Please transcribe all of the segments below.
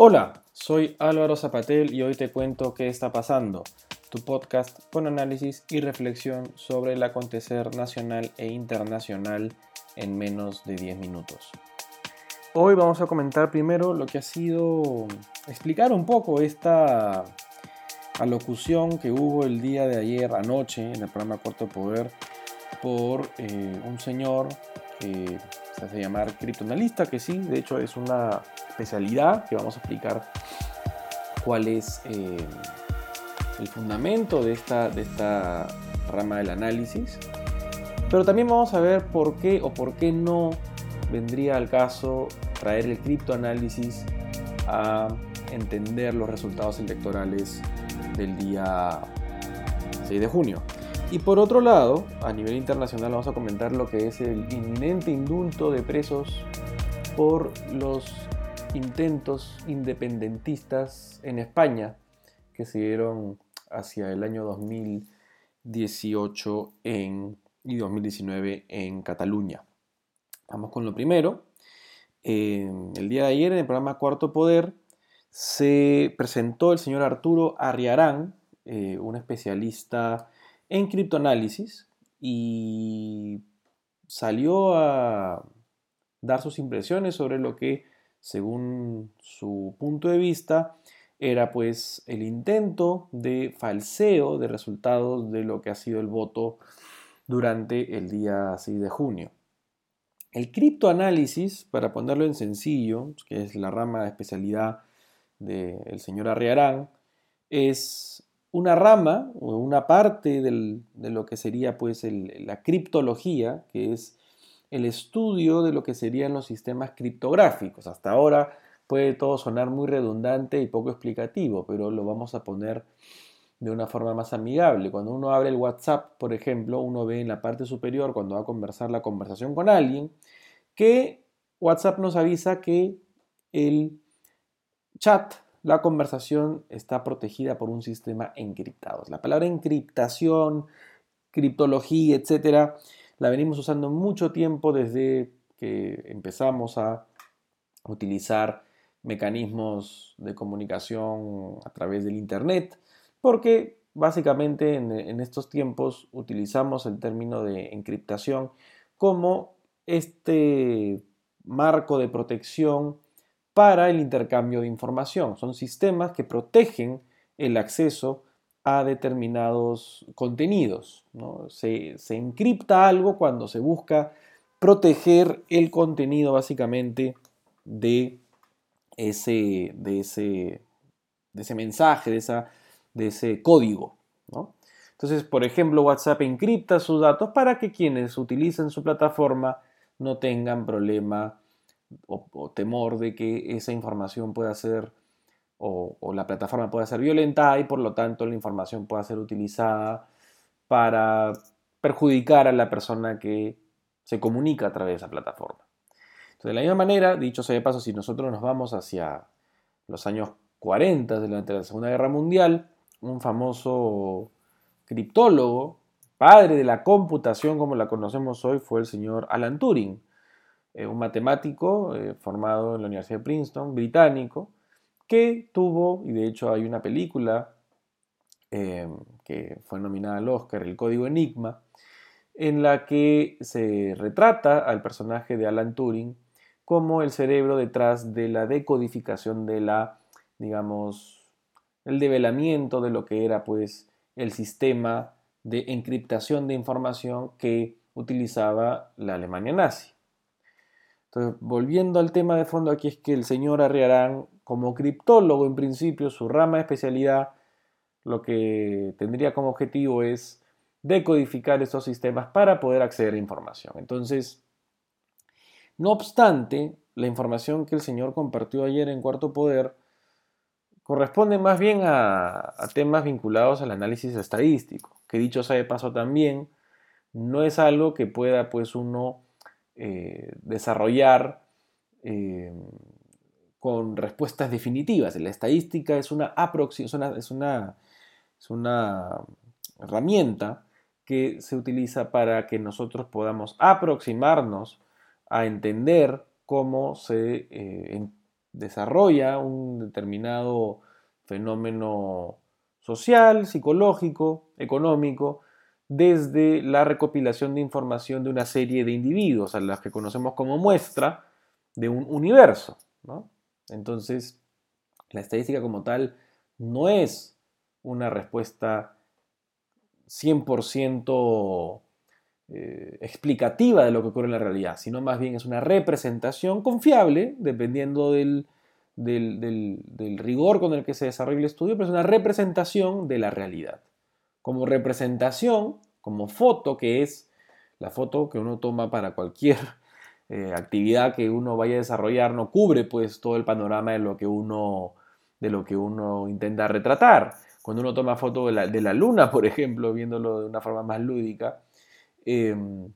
Hola, soy Álvaro Zapatel y hoy te cuento qué está pasando, tu podcast con análisis y reflexión sobre el acontecer nacional e internacional en menos de 10 minutos. Hoy vamos a comentar primero lo que ha sido explicar un poco esta alocución que hubo el día de ayer anoche en el programa Corto Poder por eh, un señor que se hace llamar criptoanalista, que sí, de hecho es una especialidad que vamos a explicar cuál es eh, el fundamento de esta, de esta rama del análisis. Pero también vamos a ver por qué o por qué no vendría al caso traer el criptoanálisis a entender los resultados electorales del día 6 de junio. Y por otro lado, a nivel internacional vamos a comentar lo que es el inminente indulto de presos por los intentos independentistas en España que se dieron hacia el año 2018 en, y 2019 en Cataluña. Vamos con lo primero. el día de ayer en el programa Cuarto Poder se presentó el señor Arturo Arriarán, eh, un especialista en criptoanálisis y salió a dar sus impresiones sobre lo que, según su punto de vista, era pues el intento de falseo de resultados de lo que ha sido el voto durante el día 6 de junio. El criptoanálisis, para ponerlo en sencillo, que es la rama de especialidad del señor Arriarán, es una rama o una parte de lo que sería pues la criptología, que es el estudio de lo que serían los sistemas criptográficos. Hasta ahora puede todo sonar muy redundante y poco explicativo, pero lo vamos a poner de una forma más amigable. Cuando uno abre el WhatsApp, por ejemplo, uno ve en la parte superior, cuando va a conversar la conversación con alguien, que WhatsApp nos avisa que el chat la conversación está protegida por un sistema encriptado. La palabra encriptación, criptología, etcétera, la venimos usando mucho tiempo desde que empezamos a utilizar mecanismos de comunicación a través del Internet, porque básicamente en, estos tiempos utilizamos el término de encriptación como este marco de protección para el intercambio de información. Son sistemas que protegen el acceso a determinados contenidos. Se, encripta algo cuando se busca proteger el contenido básicamente de ese, de ese, de ese mensaje, de, esa, de ese código. Entonces, por ejemplo, WhatsApp encripta sus datos para que quienes utilicen su plataforma no tengan problema o, temor de que esa información pueda ser o, la plataforma pueda ser violentada y por lo tanto la información pueda ser utilizada para perjudicar a la persona que se comunica a través de esa plataforma. De la misma manera, dicho sea de paso, si nosotros nos vamos hacia los años 40 durante la Segunda Guerra Mundial, un famoso criptólogo, padre de la computación como la conocemos hoy, fue el señor Alan Turing. Eh, un matemático eh, formado en la Universidad de Princeton, británico, que tuvo, y de hecho hay una película em, que fue nominada al Oscar, El Código Enigma, en la que se retrata al personaje de Alan Turing como el cerebro detrás de la decodificación de la, digamos, el develamiento de lo que era pues el sistema de encriptación de información que utilizaba la Alemania nazi. Entonces, volviendo al tema de fondo aquí es que el señor Arriarán, como criptólogo en principio, su rama de especialidad, lo que tendría como objetivo es decodificar estos sistemas para poder acceder a información. Entonces, no obstante, la información que el señor compartió ayer en Cuarto Poder corresponde más bien a, temas vinculados al análisis estadístico, que dicho sea de paso también, no es algo que pueda pues uno eh, desarrollar eh, con respuestas definitivas. La estadística es una, es una, es una, es una herramienta que se utiliza para que nosotros podamos aproximarnos a entender cómo se eh, desarrolla un determinado fenómeno social, psicológico, económico, desde la recopilación de información de una serie de individuos, a las que conocemos como muestra de un universo. Entonces, la estadística como tal no es una respuesta 100% eh, explicativa de lo que ocurre en la realidad, sino más bien es una representación confiable, dependiendo del, del, rigor con el que se desarrolla el estudio, pero es una representación de la realidad. Como representación, como foto, que es la foto que uno toma para cualquier eh, actividad que uno vaya a desarrollar, no cubre pues todo el panorama de lo que uno, de lo que uno intenta retratar. Cuando uno toma foto de la, luna, por ejemplo, viéndolo de una forma más lúdica, em,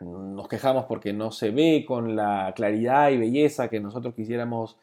nos quejamos porque no se ve con la claridad y belleza que nosotros quisiéramos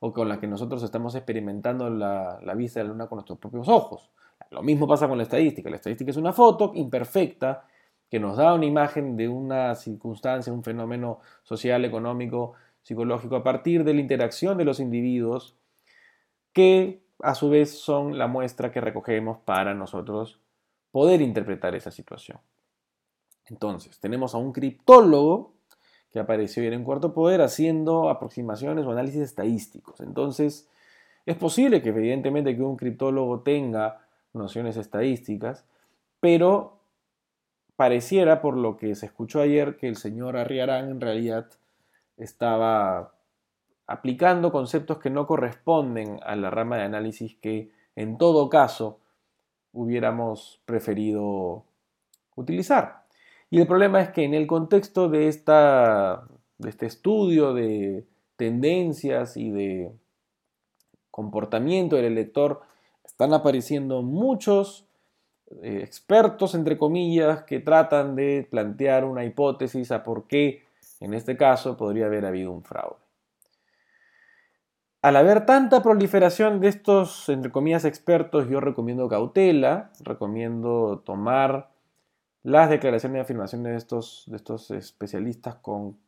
o con la que nosotros estamos experimentando la, vista de la luna con nuestros propios ojos. Lo mismo pasa con la estadística. La estadística es una foto imperfecta que nos da una imagen de una circunstancia, un fenómeno social, económico, psicológico, a partir de la interacción de los individuos que a su vez son la muestra que recogemos para nosotros poder interpretar esa situación. Entonces, tenemos a un criptólogo que apareció en Cuarto Poder haciendo aproximaciones o análisis estadísticos. Entonces, es posible que evidentemente que un criptólogo tenga nociones estadísticas, pero pareciera, por lo que se escuchó ayer, que el señor Arriarán en realidad estaba aplicando conceptos que no corresponden a la rama de análisis que en todo caso hubiéramos preferido utilizar. Y el problema es que en el contexto de, esta, de este estudio de tendencias y de comportamiento del elector, están apareciendo muchos eh, expertos, entre comillas, que tratan de plantear una hipótesis a por qué, en este caso, podría haber habido un fraude. Al haber tanta proliferación de estos, entre comillas, expertos, yo recomiendo cautela, recomiendo tomar las declaraciones y afirmaciones de estos, de estos especialistas con,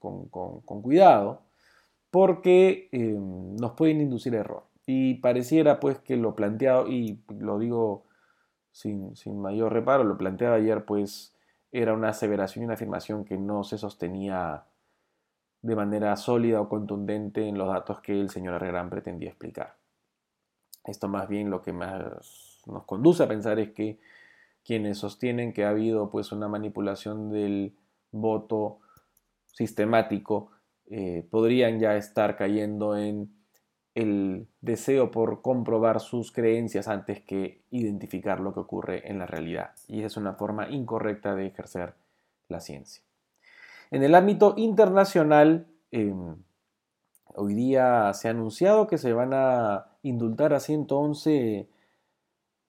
cuidado, porque eh, nos pueden inducir error. Y pareciera pues que lo planteado, y lo digo sin, sin, mayor reparo, lo planteado ayer pues era una aseveración y una afirmación que no se sostenía de manera sólida o contundente en los datos que el señor Arregrán pretendía explicar. Esto más bien lo que más nos conduce a pensar es que quienes sostienen que ha habido pues una manipulación del voto sistemático eh, podrían ya estar cayendo en el deseo por comprobar sus creencias antes que identificar lo que ocurre en la realidad. Y es una forma incorrecta de ejercer la ciencia. En el ámbito internacional, em, hoy día se ha anunciado que se van a indultar a 111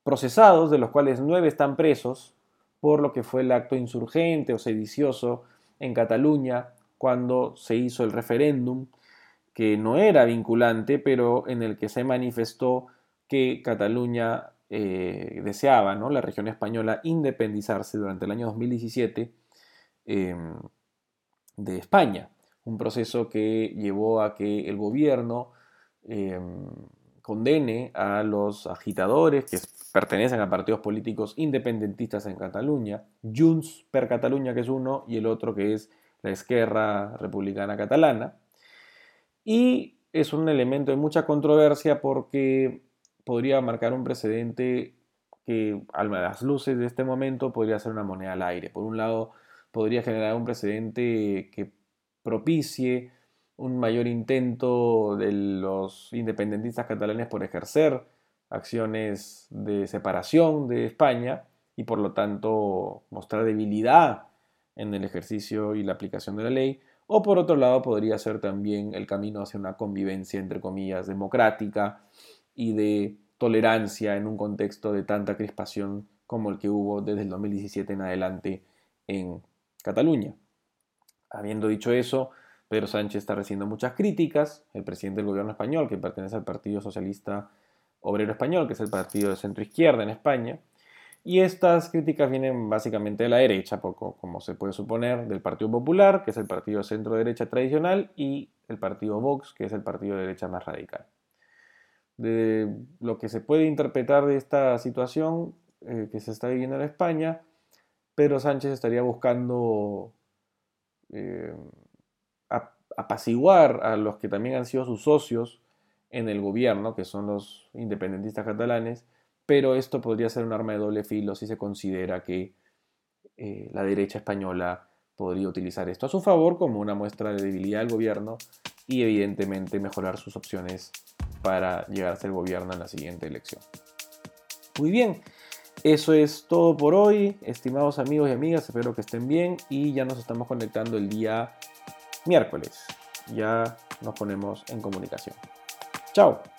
procesados, de los cuales nueve están presos por lo que fue el acto insurgente o sedicioso en Cataluña cuando se hizo el referéndum, que no era vinculante, pero en el que se manifestó que Cataluña eh, deseaba, ¿no? la región española, independizarse durante el año 2017 em, de España. Un proceso que llevó a que el gobierno em, condene a los agitadores que pertenecen a partidos políticos independentistas en Cataluña, Junts per Cataluña que es uno y el otro que es la Esquerra Republicana Catalana. Y es un elemento de mucha controversia porque podría marcar un precedente que a las luces de este momento podría ser una moneda al aire. Por un lado, podría generar un precedente que propicie un mayor intento de los independentistas catalanes por ejercer acciones de separación de España y por lo tanto mostrar debilidad en el ejercicio y la aplicación de la ley, o por otro lado podría ser también el camino hacia una convivencia, entre comillas, democrática y de tolerancia en un contexto de tanta crispación como el que hubo desde el 2017 en adelante en Cataluña. Habiendo dicho eso, Pedro Sánchez está recibiendo muchas críticas, el presidente del gobierno español, que pertenece al Partido Socialista Obrero Español, que es el partido de centro izquierda en España, Y estas críticas vienen básicamente de la derecha, poco, como se puede suponer, del Partido Popular, que es el partido centro-derecha tradicional, y el partido Vox, que es el partido de derecha más radical. De lo que se puede interpretar de esta situación eh, que se está viviendo en España, Pedro Sánchez estaría buscando eh, apaciguar a los que también han sido sus socios en el gobierno, que son los independentistas catalanes, pero esto podría ser un arma de doble filo si se considera que eh, la derecha española podría utilizar esto a su favor como una muestra de debilidad del gobierno y evidentemente mejorar sus opciones para llegar a ser gobierno en la siguiente elección. Muy bien, eso es todo por hoy, estimados amigos y amigas, espero que estén bien y ya nos estamos conectando el día miércoles. Ya nos ponemos en comunicación. Chao.